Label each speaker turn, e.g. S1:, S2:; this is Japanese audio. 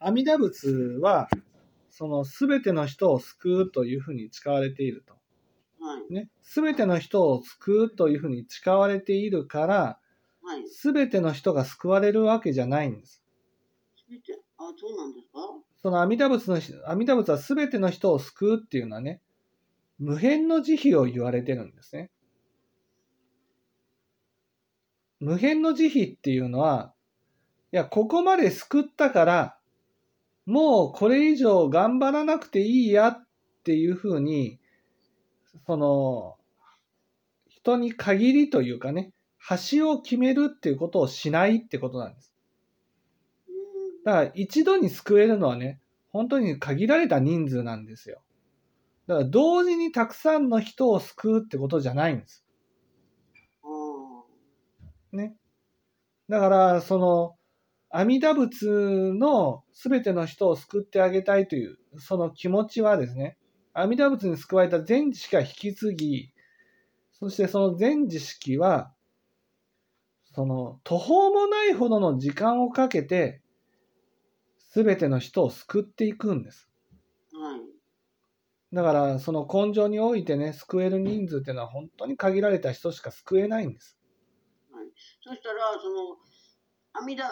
S1: 阿弥陀仏は、その全ての人を救うというふうに使われていると。
S2: はい。
S1: ね。全ての人を救うというふうに使われているから、
S2: はい。
S1: 全ての人が救われるわけじゃないんです。
S2: すべて、あ、そうなんですか？
S1: その阿弥陀仏の、阿弥陀仏は全ての人を救うっていうのはね、無辺の慈悲を言われてるんですね。無辺の慈悲っていうのは、いや、ここまで救ったから、もうこれ以上頑張らなくていいやっていうふうに、その、人に限りというかね、橋を決めるっていうことをしないってことなんです。だから一度に救えるのはね、本当に限られた人数なんですよ。だから同時にたくさんの人を救うってことじゃないんです。
S2: あ
S1: ね。だから、その、阿弥陀仏の全ての人を救ってあげたいという、その気持ちはですね、阿弥陀仏に救われた全知識が引き継ぎ、そしてその全知識は、その途方もないほどの時間をかけて、全ての人を救っていくんです。
S2: あ。はい。
S1: だから、その根性においてね、救える人数っていうのは本当に限られた人しか救えないんです。
S2: そしたら、その、阿弥陀、あ